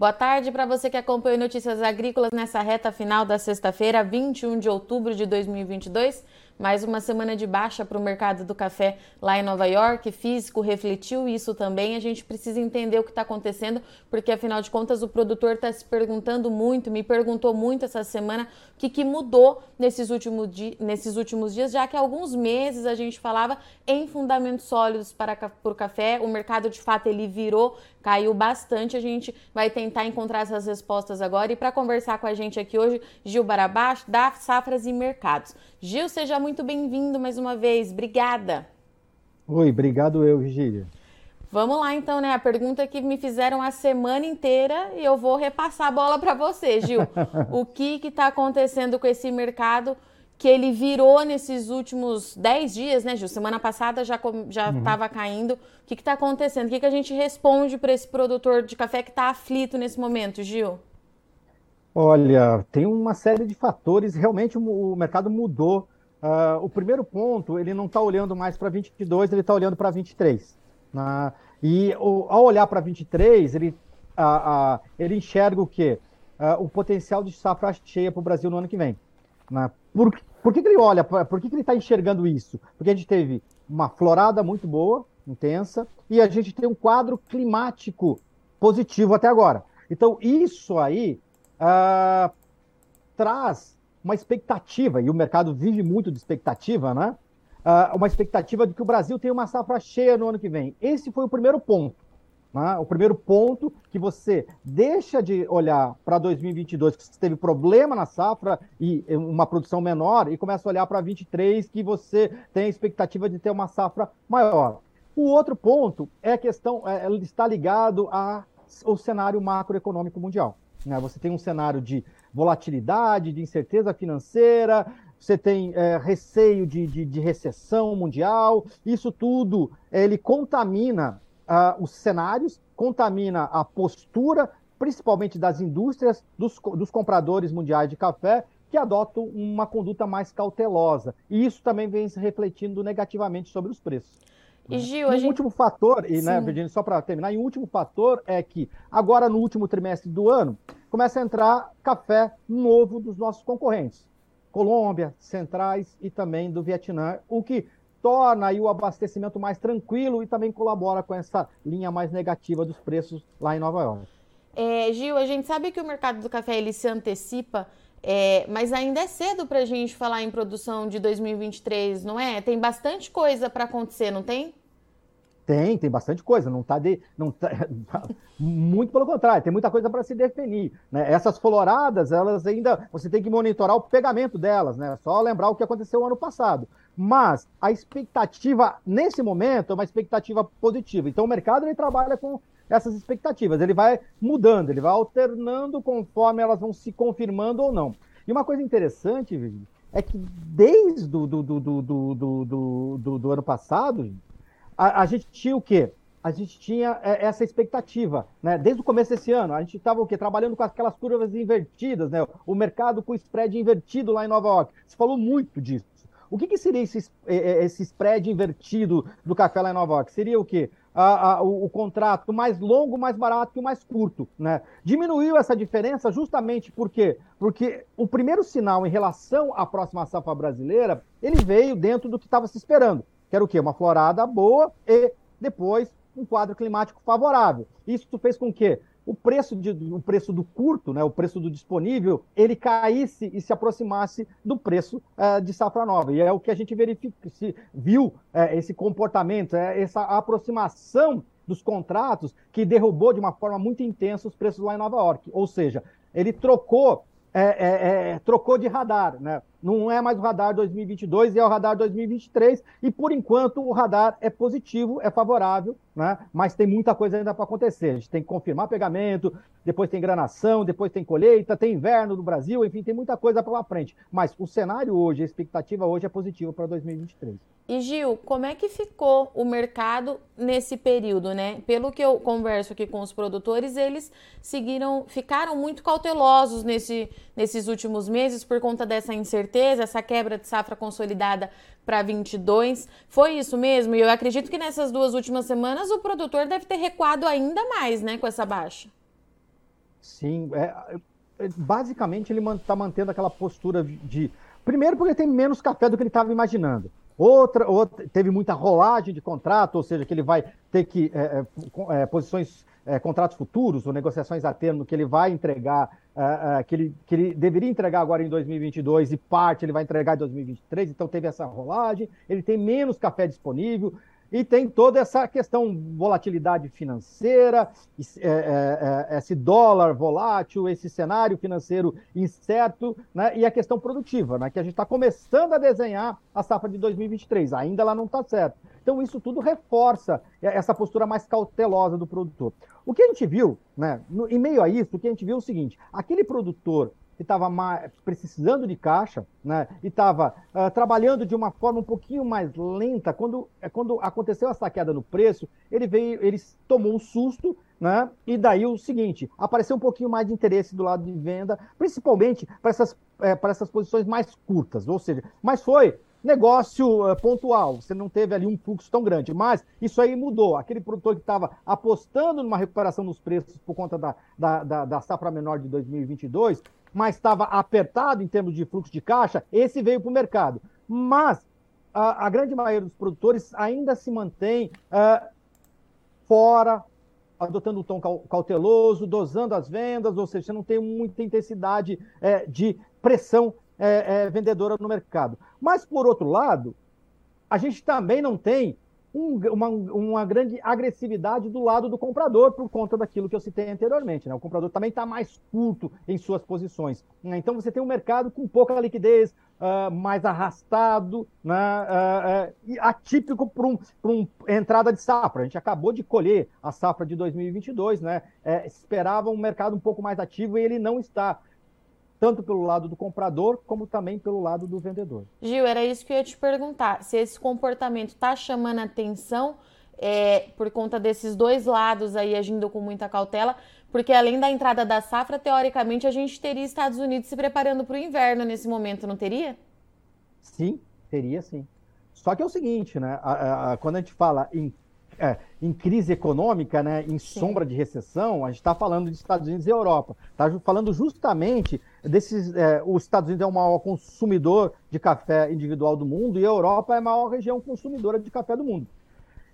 Boa tarde para você que acompanha Notícias Agrícolas nessa reta final da sexta-feira, 21 de outubro de 2022. Mais uma semana de baixa para o mercado do café lá em Nova York. Físico refletiu isso também. A gente precisa entender o que está acontecendo, porque afinal de contas o produtor está se perguntando muito, me perguntou muito essa semana o que, que mudou nesses últimos, nesses últimos dias, já que há alguns meses a gente falava em fundamentos sólidos para, o café. O mercado de fato ele virou, caiu bastante. A gente vai tentar encontrar essas respostas agora. E para conversar com a gente aqui hoje, Gil Barabás, da Safras e Mercados. Gil, seja muito muito bem-vindo mais uma vez. Obrigada. Oi, obrigado eu, Virgília. Vamos lá então, né? A pergunta que me fizeram a semana inteira e eu vou repassar a bola para você, Gil. o que está acontecendo com esse mercado que ele virou nesses últimos 10 dias, né, Gil? Semana passada já estava uhum. caindo. O que está acontecendo? O que, que a gente responde para esse produtor de café que está aflito nesse momento, Gil? Olha, tem uma série de fatores. Realmente o mercado mudou Uh, o primeiro ponto, ele não está olhando mais para 22, ele está olhando para 23. Né? E o, ao olhar para 23, ele, uh, uh, ele enxerga o quê? o potencial de safra cheia para o Brasil no ano que vem. Né? Por, por que, que ele olha? Por que, que ele está enxergando isso? Porque a gente teve uma florada muito boa, intensa, e a gente tem um quadro climático positivo até agora. Então, isso aí traz uma expectativa, e o mercado vive muito de expectativa, né? Uh, uma expectativa de que o Brasil tenha uma safra cheia no ano que vem. Esse foi o primeiro ponto. Né? O primeiro ponto que você deixa de olhar para 2022, que teve problema na safra e uma produção menor, e começa a olhar para 2023, que você tem a expectativa de ter uma safra maior. O outro ponto é a questão, é, está ligado ao cenário macroeconômico mundial. Né? Você tem um cenário de volatilidade, de incerteza financeira, você tem é, receio de, de, de, recessão mundial, isso tudo ele contamina uh, os cenários, contamina a postura, principalmente das indústrias, dos, dos compradores mundiais de café, que adotam uma conduta mais cautelosa. E isso também vem se refletindo negativamente sobre os preços. E Gil, um gente... último fator, e, né, Virginia, só para terminar, e um último fator é que agora no último trimestre do ano começa a entrar café novo dos nossos concorrentes, Colômbia, Centrais e também do Vietnã, o que torna o abastecimento mais tranquilo e também colabora com essa linha mais negativa dos preços lá em Nova York. É, Gil, a gente sabe que o mercado do café ele se antecipa é, mas ainda é cedo para a gente falar em produção de 2023, não é? Tem bastante coisa para acontecer, não tem? Tem, tem bastante coisa, não está de. Não tá, muito pelo contrário, tem muita coisa para se definir. Né? Essas floradas, elas ainda. Você tem que monitorar o pegamento delas, né? Só lembrar o que aconteceu ano passado. Mas a expectativa, nesse momento, é uma expectativa positiva. Então o mercado ele trabalha com essas expectativas. Ele vai mudando, ele vai alternando conforme elas vão se confirmando ou não. E uma coisa interessante, é que desde do, do, do, do, do, do, do, do ano passado, a, a gente tinha o quê? a gente tinha é, essa expectativa, né? Desde o começo desse ano, a gente estava o quê? Trabalhando com aquelas curvas invertidas, né? O mercado com spread invertido lá em Nova York. Você falou muito disso. O que, que seria esse, é, é, esse spread invertido do café lá em Nova York? Seria o quê? A, a, o, o, contrato mais longo, mais barato e o mais curto, né? Diminuiu essa diferença justamente por quê? Porque o primeiro sinal em relação à próxima safra brasileira, ele veio dentro do que estava se esperando que era o quê? Uma florada boa e depois um quadro climático favorável. Isso fez com que o preço, de, o preço do curto, né, o preço do disponível, ele caísse e se aproximasse do preço uh, de safra nova. E é o que a gente verifica, se viu uh, esse comportamento, uh, essa aproximação dos contratos que derrubou de uma forma muito intensa os preços lá em Nova York. Ou seja, ele trocou trocou de radar, né? Não é mais o radar 2022, é o radar 2023, e por enquanto o radar é positivo, é favorável, né? Mas tem muita coisa ainda para acontecer. A gente tem que confirmar pegamento, depois tem granação, depois tem colheita, tem inverno no Brasil, enfim, tem muita coisa pela frente. Mas o cenário hoje, a expectativa hoje é positiva para 2023. E Gil, como é que ficou o mercado nesse período, né? Pelo que eu converso aqui com os produtores, eles seguiram, ficaram muito cautelosos nesse, nesses últimos meses por conta dessa incerteza, essa quebra de safra consolidada para 22. Foi isso mesmo? E eu acredito que nessas duas últimas semanas o produtor deve ter recuado ainda mais, né, com essa baixa. Sim, é, é basicamente ele está mantendo aquela postura de. Primeiro, porque tem menos café do que ele estava imaginando. Outra, outra, teve muita rolagem de contrato, ou seja, que ele vai ter que é, é, é posições, é, contratos futuros ou negociações a termo que ele vai entregar, é, que, ele, que ele deveria entregar agora em 2022 e parte ele vai entregar em 2023. Então teve essa rolagem. Ele tem menos café disponível. E tem toda essa questão volatilidade financeira, é, é, é, esse dólar volátil, esse cenário financeiro incerto, né? e a questão produtiva, né? que a gente está começando a desenhar a safra de 2023, ainda ela não está certa. Então, isso tudo reforça essa postura mais cautelosa do produtor. O que a gente viu, né, no, em meio a isso, o que a gente viu é o seguinte: aquele produtor que estava precisando de caixa, né, e estava uh, ah, trabalhando de uma forma um pouquinho mais lenta, quando, é, quando aconteceu a saqueada no preço, ele veio, ele tomou um susto, né, e daí o seguinte, apareceu um pouquinho mais de interesse do lado de venda, principalmente para essas, é, essas posições mais curtas, ou seja, mas foi negócio uh, pontual, você não teve ali um fluxo tão grande, mas isso aí mudou. Aquele produtor que estava apostando numa recuperação dos preços por conta da, da, da, da safra menor de 2022, mas estava apertado em termos de fluxo de caixa, esse veio para o mercado. Mas a, a, grande maioria dos produtores ainda se mantém uh, fora, adotando um tom cauteloso, dosando as vendas, ou seja, não tem muita intensidade é, de pressão é, é, vendedora no mercado. Mas, por outro lado, a gente também não tem um, uma, uma, grande agressividade do lado do comprador por conta daquilo que eu citei anteriormente. Né? O comprador também está mais curto em suas posições. Né? Então você tem um mercado com pouca liquidez, uh, mais arrastado, né? uh, uh, atípico para um, uma entrada de safra. A gente acabou de colher a safra de 2022, né? É, esperava um mercado um pouco mais ativo e ele não está tanto pelo lado do comprador como também pelo lado do vendedor. Gil, era isso que eu ia te perguntar. Se esse comportamento está chamando atenção é, por conta desses dois lados aí agindo com muita cautela, porque além da entrada da safra, teoricamente a gente teria Estados Unidos se preparando para o inverno nesse momento, não teria? Sim, teria sim. Só que é o seguinte, né? A, a, a, quando a gente fala em é, em crise econômica, né, em Sim. sombra de recessão, a gente está falando de Estados Unidos e Europa. Está falando justamente desses. É, os Estados Unidos é o maior consumidor de café individual do mundo e a Europa é a maior região consumidora de café do mundo.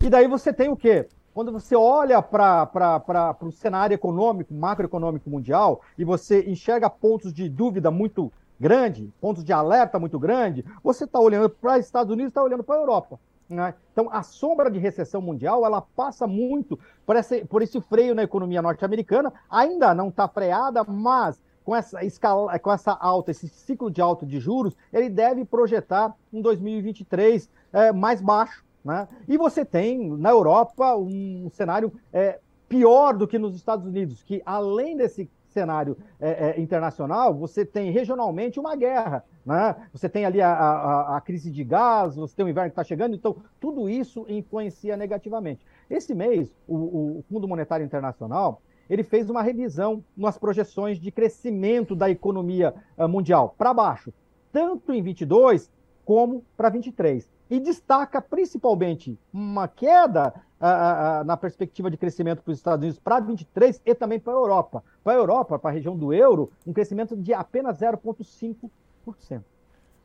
E daí você tem o quê? Quando você olha para o cenário econômico, macroeconômico mundial, e você enxerga pontos de dúvida muito grande, pontos de alerta muito grande, você está olhando para os Estados Unidos e está olhando para a Europa. Né? Então, a sombra de recessão mundial ela passa muito por esse, por esse freio na economia norte-americana. Ainda não está freada, mas com essa escala, com essa alta, esse ciclo de alta de juros, ele deve projetar um 2023 é, mais baixo. Né? E você tem na Europa um cenário é, pior do que nos Estados Unidos, que além desse cenário é, é, internacional, você tem regionalmente uma guerra. Né? Você tem ali a, a, a crise de gás, você tem o inverno que está chegando, então tudo isso influencia negativamente. Esse mês, o, o Fundo Monetário Internacional ele fez uma revisão nas projeções de crescimento da economia uh, mundial para baixo, tanto em 22 como para 23 e destaca principalmente uma queda ah, ah, na perspectiva de crescimento para os Estados Unidos para 23 e também para a Europa. Para a Europa, para a região do euro, um crescimento de apenas 0,5%.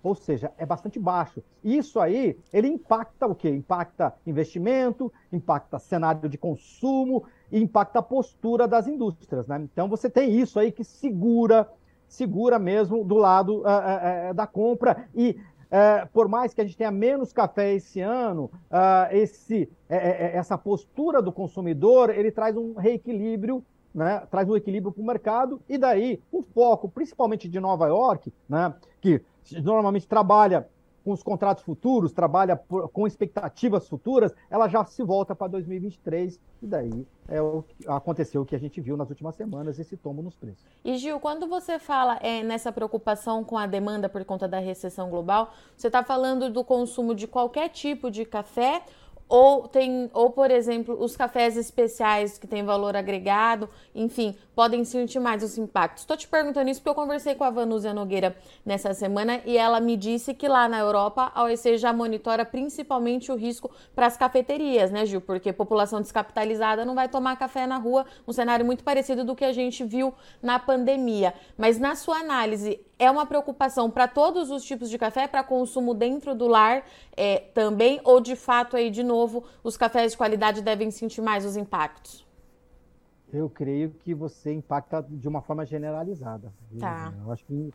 Ou seja, é bastante baixo. Isso aí, ele impacta o quê? Impacta investimento, impacta cenário de consumo, impacta a postura das indústrias. Né? Então você tem isso aí que segura, segura mesmo do lado uh, uh, da compra. E é, por mais que a gente tenha menos café esse ano, uh, esse, é, é, é, essa postura do consumidor, ele traz um reequilíbrio, né, traz um equilíbrio para o mercado, e daí o foco, principalmente de Nova York, né, que normalmente trabalha com os contratos futuros, trabalha por, com expectativas futuras, ela já se volta para 2023 e daí é o, aconteceu o que a gente viu nas últimas semanas, esse tombo nos preços. E Gil, quando você fala é, nessa preocupação com a demanda por conta da recessão global, você está falando do consumo de qualquer tipo de café ou tem, ou por exemplo, os cafés especiais que têm valor agregado, enfim, podem sentir mais os impactos. Estou te perguntando isso porque eu conversei com a Vanúzia Nogueira nessa semana e ela me disse que lá na Europa a OEC já monitora principalmente o risco para as cafeterias, né, Gil? Porque população descapitalizada não vai tomar café na rua, um cenário muito parecido do que a gente viu na pandemia. Mas na sua análise, é uma preocupação para todos os tipos de café, para consumo dentro do lar é, também, ou de fato aí de novo os cafés de qualidade devem sentir mais os impactos? Eu creio que você impacta de uma forma generalizada. Tá. Eu acho que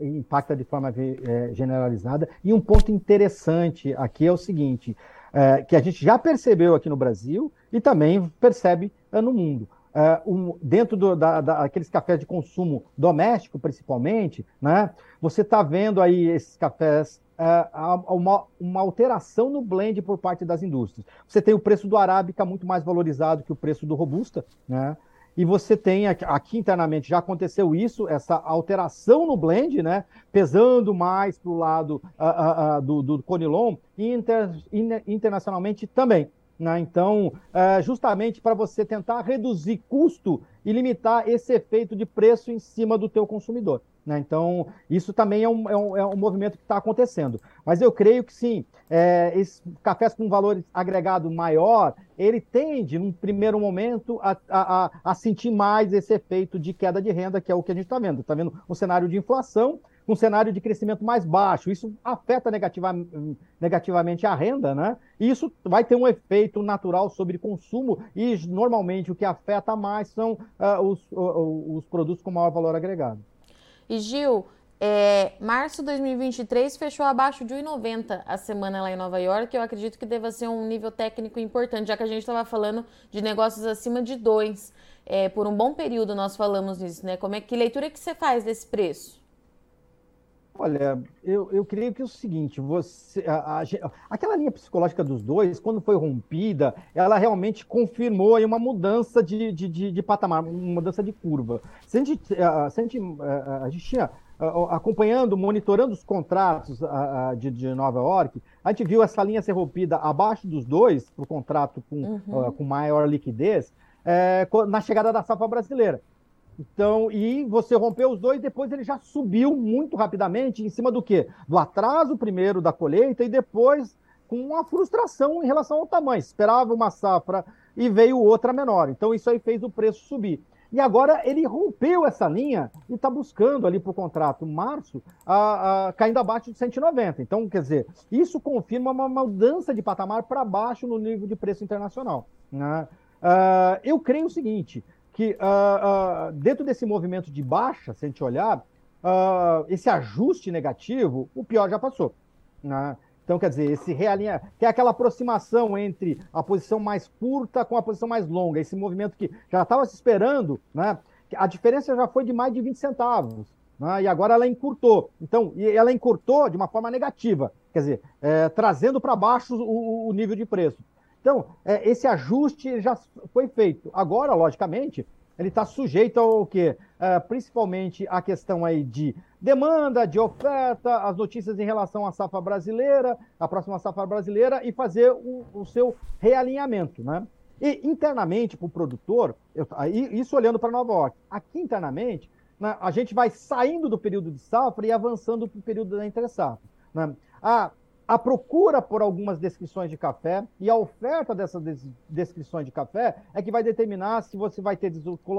impacta de forma é, generalizada. E um ponto interessante aqui é o seguinte, é, que a gente já percebeu aqui no Brasil e também percebe é, no mundo uh, um, dentro do, da, daqueles cafés de consumo doméstico, principalmente, né, você está vendo aí esses cafés uh, uma, uma, alteração no blend por parte das indústrias. Você tem o preço do arábica muito mais valorizado que o preço do robusta, né? E você tem aqui, internamente já aconteceu isso, essa alteração no blend, né? Pesando mais para o lado uh, do, do Conilon e inter, in, internacionalmente também. Né? Então, é, justamente para você tentar reduzir custo e limitar esse efeito de preço em cima do teu consumidor. Né? Então, isso também é um, é um, é um movimento que está acontecendo. Mas eu creio que sim, é, cafés com valor agregado maior, ele tende, num primeiro momento, a, a, a sentir mais esse efeito de queda de renda, que é o que a gente está vendo. Está vendo um cenário de inflação, um cenário de crescimento mais baixo. Isso afeta negativa, negativamente a renda, né? E isso vai ter um efeito natural sobre consumo, e normalmente o que afeta mais são uh, os, uh, os produtos com maior valor agregado. E Gil, é, março de 2023 fechou abaixo de 1,90 a semana lá em Nova York. Eu acredito que deva ser um nível técnico importante, já que a gente estava falando de negócios acima de 2. É, por um bom período nós falamos nisso, né? Como é que leitura que você faz desse preço? Olha, eu, eu creio que é o seguinte, você, a, a, aquela linha psicológica dos dois, quando foi rompida, ela realmente confirmou aí uma mudança de, de, de, de patamar, uma mudança de curva. Se a gente, a, se a gente, a, gente tinha acompanhando, monitorando os contratos de, de, Nova York, a gente viu essa linha ser rompida abaixo dos dois, para o contrato com, uhum. com maior liquidez, é, na chegada da safra brasileira. Então, e você rompeu os dois, depois ele já subiu muito rapidamente em cima do quê? Do atraso primeiro da colheita e depois com uma frustração em relação ao tamanho. Esperava uma safra e veio outra menor. Então, isso aí fez o preço subir. E agora ele rompeu essa linha e está buscando ali para o contrato março, a, a, caindo abaixo de 190. Então, quer dizer, isso confirma uma mudança de patamar para baixo no nível de preço internacional. Né? Uh, eu creio o seguinte: que uh, uh, dentro desse movimento de baixa, se a gente olhar, uh, esse ajuste negativo, o pior já passou. Né? Então, quer dizer, esse realinha, que é aquela aproximação entre a posição mais curta com a posição mais longa, esse movimento que já estava se esperando, né? a diferença já foi de mais de 20 centavos, né? e agora ela encurtou. Então, e ela encurtou de uma forma negativa, quer dizer, é, trazendo para baixo o, o nível de preço. Então, é, esse ajuste já foi feito. Agora, logicamente, ele está sujeito ao quê? É, principalmente a questão aí de demanda, de oferta, as notícias em relação à safra brasileira, a próxima safra brasileira, e fazer o, o seu realinhamento, né? E internamente, para o produtor, eu, isso olhando para Nova York, aqui internamente, né, a gente vai saindo do período de safra e avançando para o período da entre safra. Né? A a procura por algumas descrições de café e a oferta dessas descrições de café é que vai determinar se você vai ter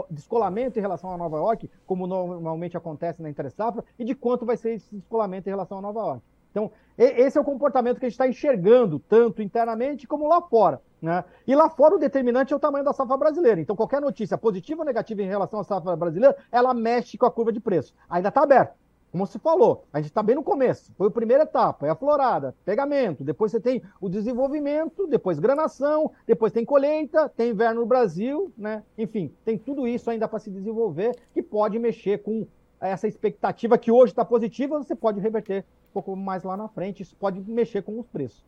descolamento em relação a Nova York, como normalmente acontece na Intersafra, e de quanto vai ser esse descolamento em relação a Nova York. Então, esse é o comportamento que a gente está enxergando, tanto internamente como lá fora. Né? E lá fora o determinante é o tamanho da safra brasileira. Então, qualquer notícia positiva ou negativa em relação à safra brasileira, ela mexe com a curva de preço. Ainda está aberto. Como se falou, a gente está bem no começo. Foi a primeira etapa, é a florada, pegamento. Depois você tem o desenvolvimento, depois granação, depois tem colheita, tem inverno no Brasil, né? Enfim, tem tudo isso ainda para se desenvolver que pode mexer com essa expectativa que hoje está positiva, você pode reverter um pouco mais lá na frente. Isso pode mexer com os preços.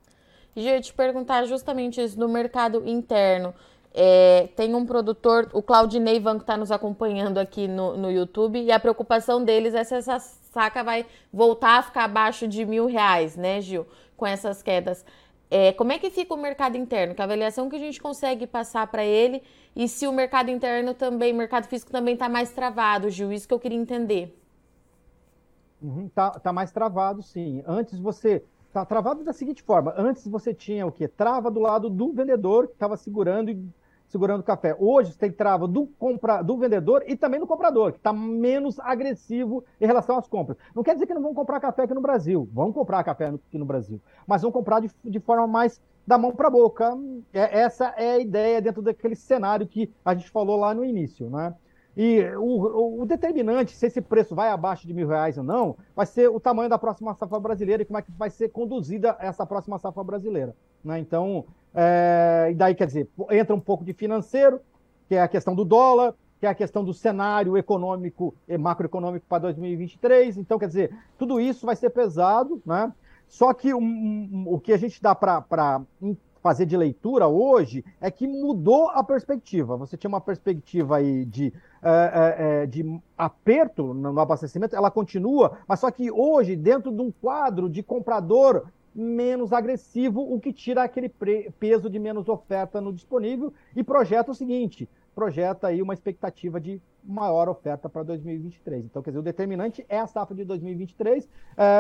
E eu ia te perguntar justamente isso no mercado interno. É, tem um produtor, o Claudinei Van, que está nos acompanhando aqui no, no YouTube, e a preocupação deles é se essa saca vai voltar a ficar abaixo de mil reais, né, Gil? Com essas quedas. É, como é que fica o mercado interno? Que avaliação que a gente consegue passar para ele e se o mercado interno também, o mercado físico também está mais travado, Gil, isso que eu queria entender. Uhum, tá, tá mais travado, sim. Antes você tá travado da seguinte forma: antes você tinha o quê? Trava do lado do vendedor que estava segurando e segurando o café. Hoje você tem trava do, compra, do vendedor e também do comprador, que está menos agressivo em relação às compras. Não quer dizer que não vão comprar café aqui no Brasil, vão comprar café aqui no Brasil, mas vão comprar de, de forma mais da mão para a boca. É, essa é a ideia dentro daquele cenário que a gente falou lá no início, né? E o, o, determinante, se esse preço vai abaixo de mil reais ou não, vai ser o tamanho da próxima safra brasileira e como é que vai ser conduzida essa próxima safra brasileira. Né? Então, é, e daí, quer dizer, entra um pouco de financeiro, que é a questão do dólar, que é a questão do cenário econômico e macroeconômico para 2023. Então, quer dizer, tudo isso vai ser pesado, né? Só que um, um, o que a gente dá para fazer de leitura hoje é que mudou a perspectiva. Você tinha uma perspectiva aí de, é, é, de aperto no abastecimento, ela continua, mas só que hoje, dentro de um quadro de comprador menos agressivo, o que tira aquele peso de menos oferta no disponível e projeta o seguinte: projeta aí uma expectativa de maior oferta para 2023. Então, quer dizer, o determinante é a safra de 2023,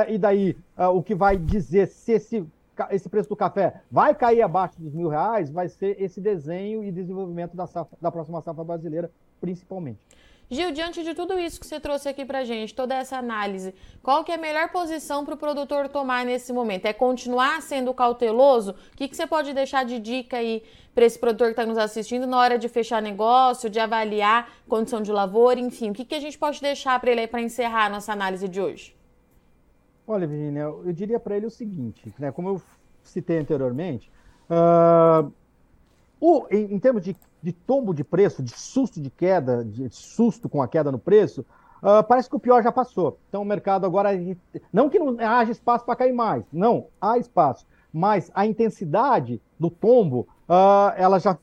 e daí o que vai dizer se esse esse preço do café vai cair abaixo dos mil reais, vai ser esse desenho e desenvolvimento da, safra, da próxima safra brasileira, principalmente. Gil, diante de tudo isso que você trouxe aqui para gente, toda essa análise, qual que é a melhor posição para o produtor tomar nesse momento? É continuar sendo cauteloso? O que, que você pode deixar de dica aí para esse produtor que está nos assistindo na hora de fechar negócio, de avaliar condição de lavoura, enfim, o que, que a gente pode deixar para ele para encerrar a nossa análise de hoje? Olha, Virginia, eu diria para ele o seguinte, né? Como eu citei anteriormente, uh, o, em, em, termos de, de, tombo de preço, de susto de queda, de susto com a queda no preço, uh, parece que o pior já passou. Então o mercado agora, não que não haja espaço para cair mais, não, há espaço, mas a intensidade do tombo, uh, ela já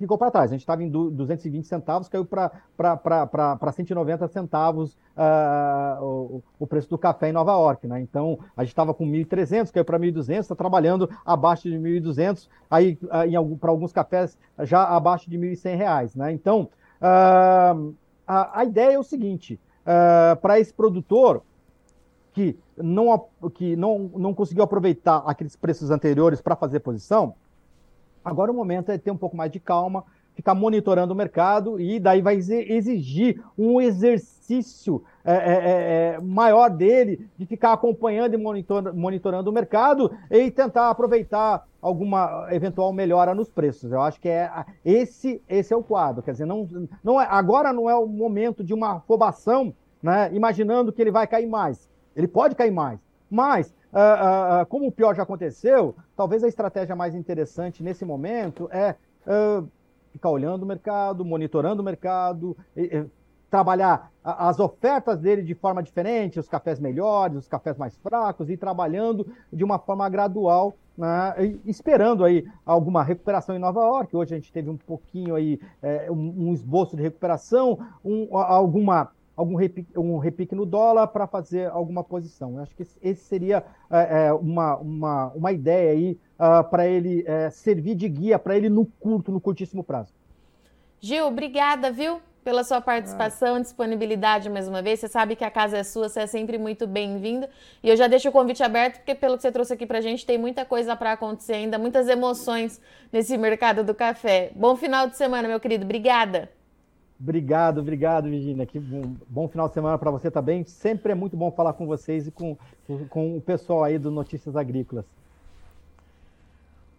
ficou para trás. A gente estava em 220 centavos, caiu para 190 centavos uh, o, o, preço do café em Nova York. Né? Então, a gente estava com 1.300, caiu para 1.200, está trabalhando abaixo de 1.200, aí uh, para alguns cafés já abaixo de 1.100 reais. Né? Então, uh, a, a, ideia é o seguinte, para esse produtor que não, que não, não conseguiu aproveitar aqueles preços anteriores para fazer posição, Agora o momento é ter um pouco mais de calma, ficar monitorando o mercado e daí vai exigir um exercício é, é, é, é, maior dele de ficar acompanhando e monitor, monitorando o mercado e tentar aproveitar alguma eventual melhora nos preços. Eu acho que é esse esse é o quadro. Quer dizer, não, não é, agora não é o momento de uma afobação, né, imaginando que ele vai cair mais. Ele pode cair mais, mas uh, uh, como o pior já aconteceu, talvez a estratégia mais interessante nesse momento é uh, ficar olhando o mercado, monitorando o mercado, e, e, trabalhar as ofertas dele de forma diferente, os cafés melhores, os cafés mais fracos, e trabalhando de uma forma gradual, né, esperando aí alguma recuperação em Nova York. Hoje a gente teve um pouquinho aí, é, um, um, esboço de recuperação, um, alguma algum repique, um repique no dólar para fazer alguma posição. Eu acho que esse seria é, é, uma, uma, uma ideia aí uh, para ele é, servir de guia para ele no curto, no curtíssimo prazo. Gil, obrigada, viu? Pela sua participação, ah. disponibilidade mais uma vez. Você sabe que a casa é sua, você é sempre muito bem-vindo. E eu já deixo o convite aberto, porque pelo que você trouxe aqui pra gente, tem muita coisa para acontecer ainda, muitas emoções nesse mercado do café. Bom final de semana, meu querido. Obrigada. Obrigado, obrigado, Virginia. Que bom, bom final de semana para você também. Sempre é muito bom falar com vocês e com, com o pessoal aí do Notícias Agrícolas.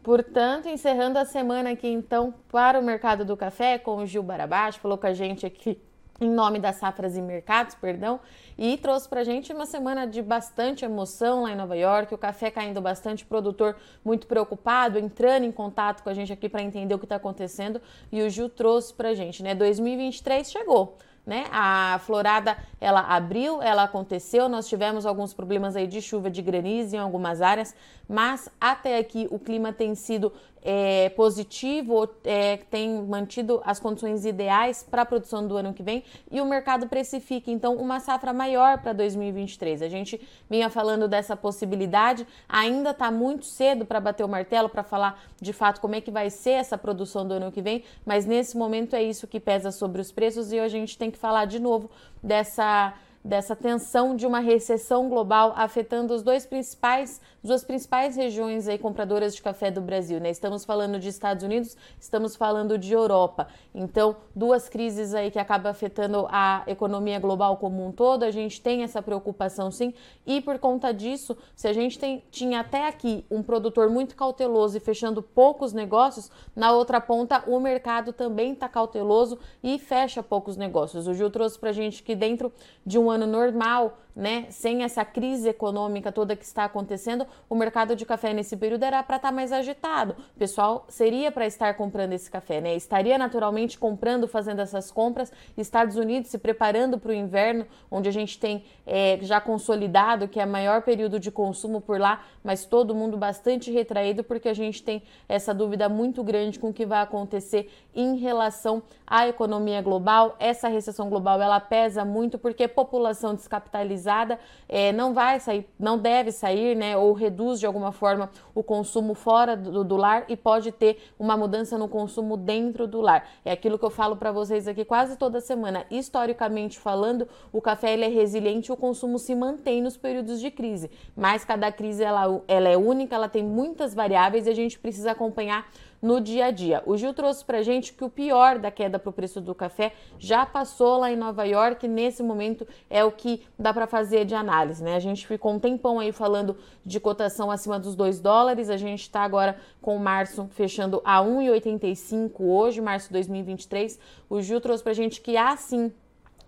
Portanto, encerrando a semana aqui, então, para o mercado do café, com o Gil Barabás, falou com a gente aqui em nome das safras e mercados, perdão, e trouxe para gente uma semana de bastante emoção lá em Nova York, o café caindo bastante, produtor muito preocupado, entrando em contato com a gente aqui para entender o que está acontecendo, e o Gil trouxe para gente, né? 2023 chegou. né? A florada ela abriu, ela aconteceu, nós tivemos alguns problemas aí de chuva, de granizo em algumas áreas, mas até aqui o clima tem sido é, positivo, é, tem mantido as condições ideais para a produção do ano que vem e o mercado precifica então uma safra maior para 2023. A gente vinha falando dessa possibilidade, ainda está muito cedo para bater o martelo para falar de fato como é que vai ser essa produção do ano que vem, mas nesse momento é isso que pesa sobre os preços e a gente tem que falar de novo dessa dessa tensão de uma recessão global afetando os dois principais, duas principais regiões aí compradoras de café do Brasil, né? Estamos falando de Estados Unidos, estamos falando de Europa. Então, duas crises aí que acabam afetando a economia global como um todo. A gente tem essa preocupação sim, e por conta disso, se a gente tem, tinha até aqui um produtor muito cauteloso e fechando poucos negócios, na outra ponta o mercado também está cauteloso e fecha poucos negócios. O Gil trouxe para a gente que dentro de um ano normal, né, sem essa crise econômica toda que está acontecendo, o mercado de café nesse período era para estar tá mais agitado. O pessoal seria para estar comprando esse café, né? Estaria naturalmente comprando, fazendo essas compras. Estados Unidos se preparando para o inverno, onde a gente tem é, já consolidado que é o maior período de consumo por lá, mas todo mundo bastante retraído porque a gente tem essa dúvida muito grande com o que vai acontecer em relação à economia global. Essa recessão global ela pesa muito porque população descapitalizada é, não vai sair, não deve sair, né, ou reduz de alguma forma o consumo fora do, do lar e pode ter uma mudança no consumo dentro do lar. É aquilo que eu falo para vocês aqui quase toda semana. Historicamente falando, o café ele é resiliente o consumo se mantém nos períodos de crise, mas cada crise ela, ela é única, ela tem muitas variáveis e a gente precisa acompanhar no dia a dia. O Gil trouxe para gente que o pior da queda para o preço do café já passou lá em Nova York, nesse momento é o que dá para fazer de análise, né? A gente ficou um tempão aí falando de cotação acima dos 2 dólares, a gente está agora com março fechando a 1,85 hoje, março de 2023. O Gil trouxe para gente que há sim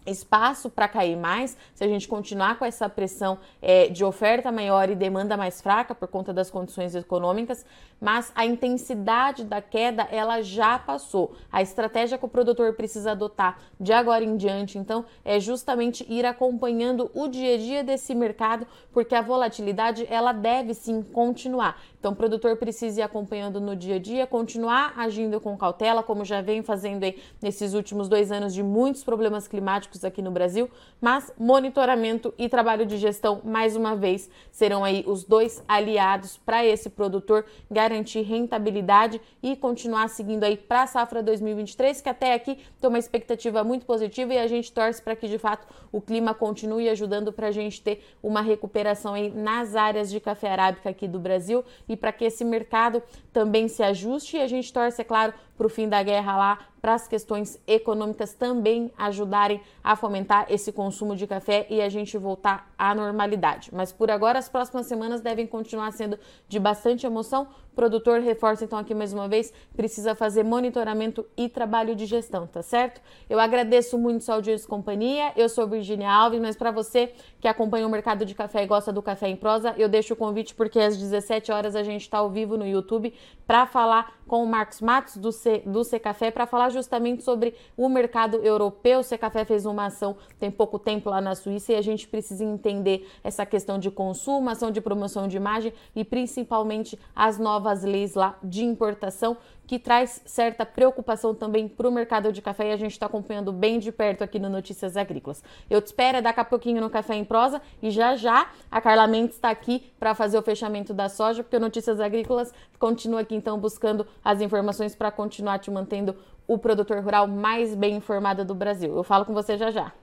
espaço para cair mais se a gente continuar com essa pressão é, de oferta maior e demanda mais fraca por conta das condições econômicas, mas a intensidade da queda ela já passou. A estratégia que o produtor precisa adotar de agora em diante, então, é justamente ir acompanhando o dia a dia desse mercado, porque a volatilidade ela deve sim continuar. Então, o produtor precisa ir acompanhando no dia a dia, continuar agindo com cautela, como já vem fazendo aí nesses últimos dois anos de muitos problemas climáticos aqui no Brasil, mas monitoramento e trabalho de gestão, mais uma vez, serão aí os dois aliados para esse produtor garantir rentabilidade e continuar seguindo aí para a safra 2023, que até aqui tem uma expectativa muito positiva e a gente torce para que de fato o clima continue ajudando para a gente ter uma recuperação aí nas áreas de café arábica aqui do Brasil para que esse mercado também se ajuste. E a gente torce, é claro, para o fim da guerra lá, para as questões econômicas também ajudarem a fomentar esse consumo de café e a gente voltar à normalidade. Mas por agora, as próximas semanas devem continuar sendo de bastante emoção. O produtor reforça então aqui mais uma vez, precisa fazer monitoramento e trabalho de gestão, tá certo? Eu agradeço muito sua audiência e companhia. Eu sou Virginia Alves, mas para você que acompanha o mercado de café e gosta do café em prosa, eu deixo o convite porque às 17 horas a gente está ao vivo no YouTube para falar com o Marcos Matos do C, do C Café para falar justamente sobre o mercado europeu. O C Café fez uma ação tem pouco tempo lá na Suíça e a gente precisa entender essa questão de consumo, ação de promoção de imagem e principalmente as novas leis lá de importação que traz certa preocupação também para o mercado de café e a gente está acompanhando bem de perto aqui no Notícias Agrícolas. Eu te espero daqui a pouquinho no Café em Prosa e já já a Carla Mendes está aqui para fazer o fechamento da soja, porque o Notícias Agrícolas continua aqui então buscando as informações para continuar te mantendo o produtor rural mais bem informado do Brasil. Eu falo com você já já.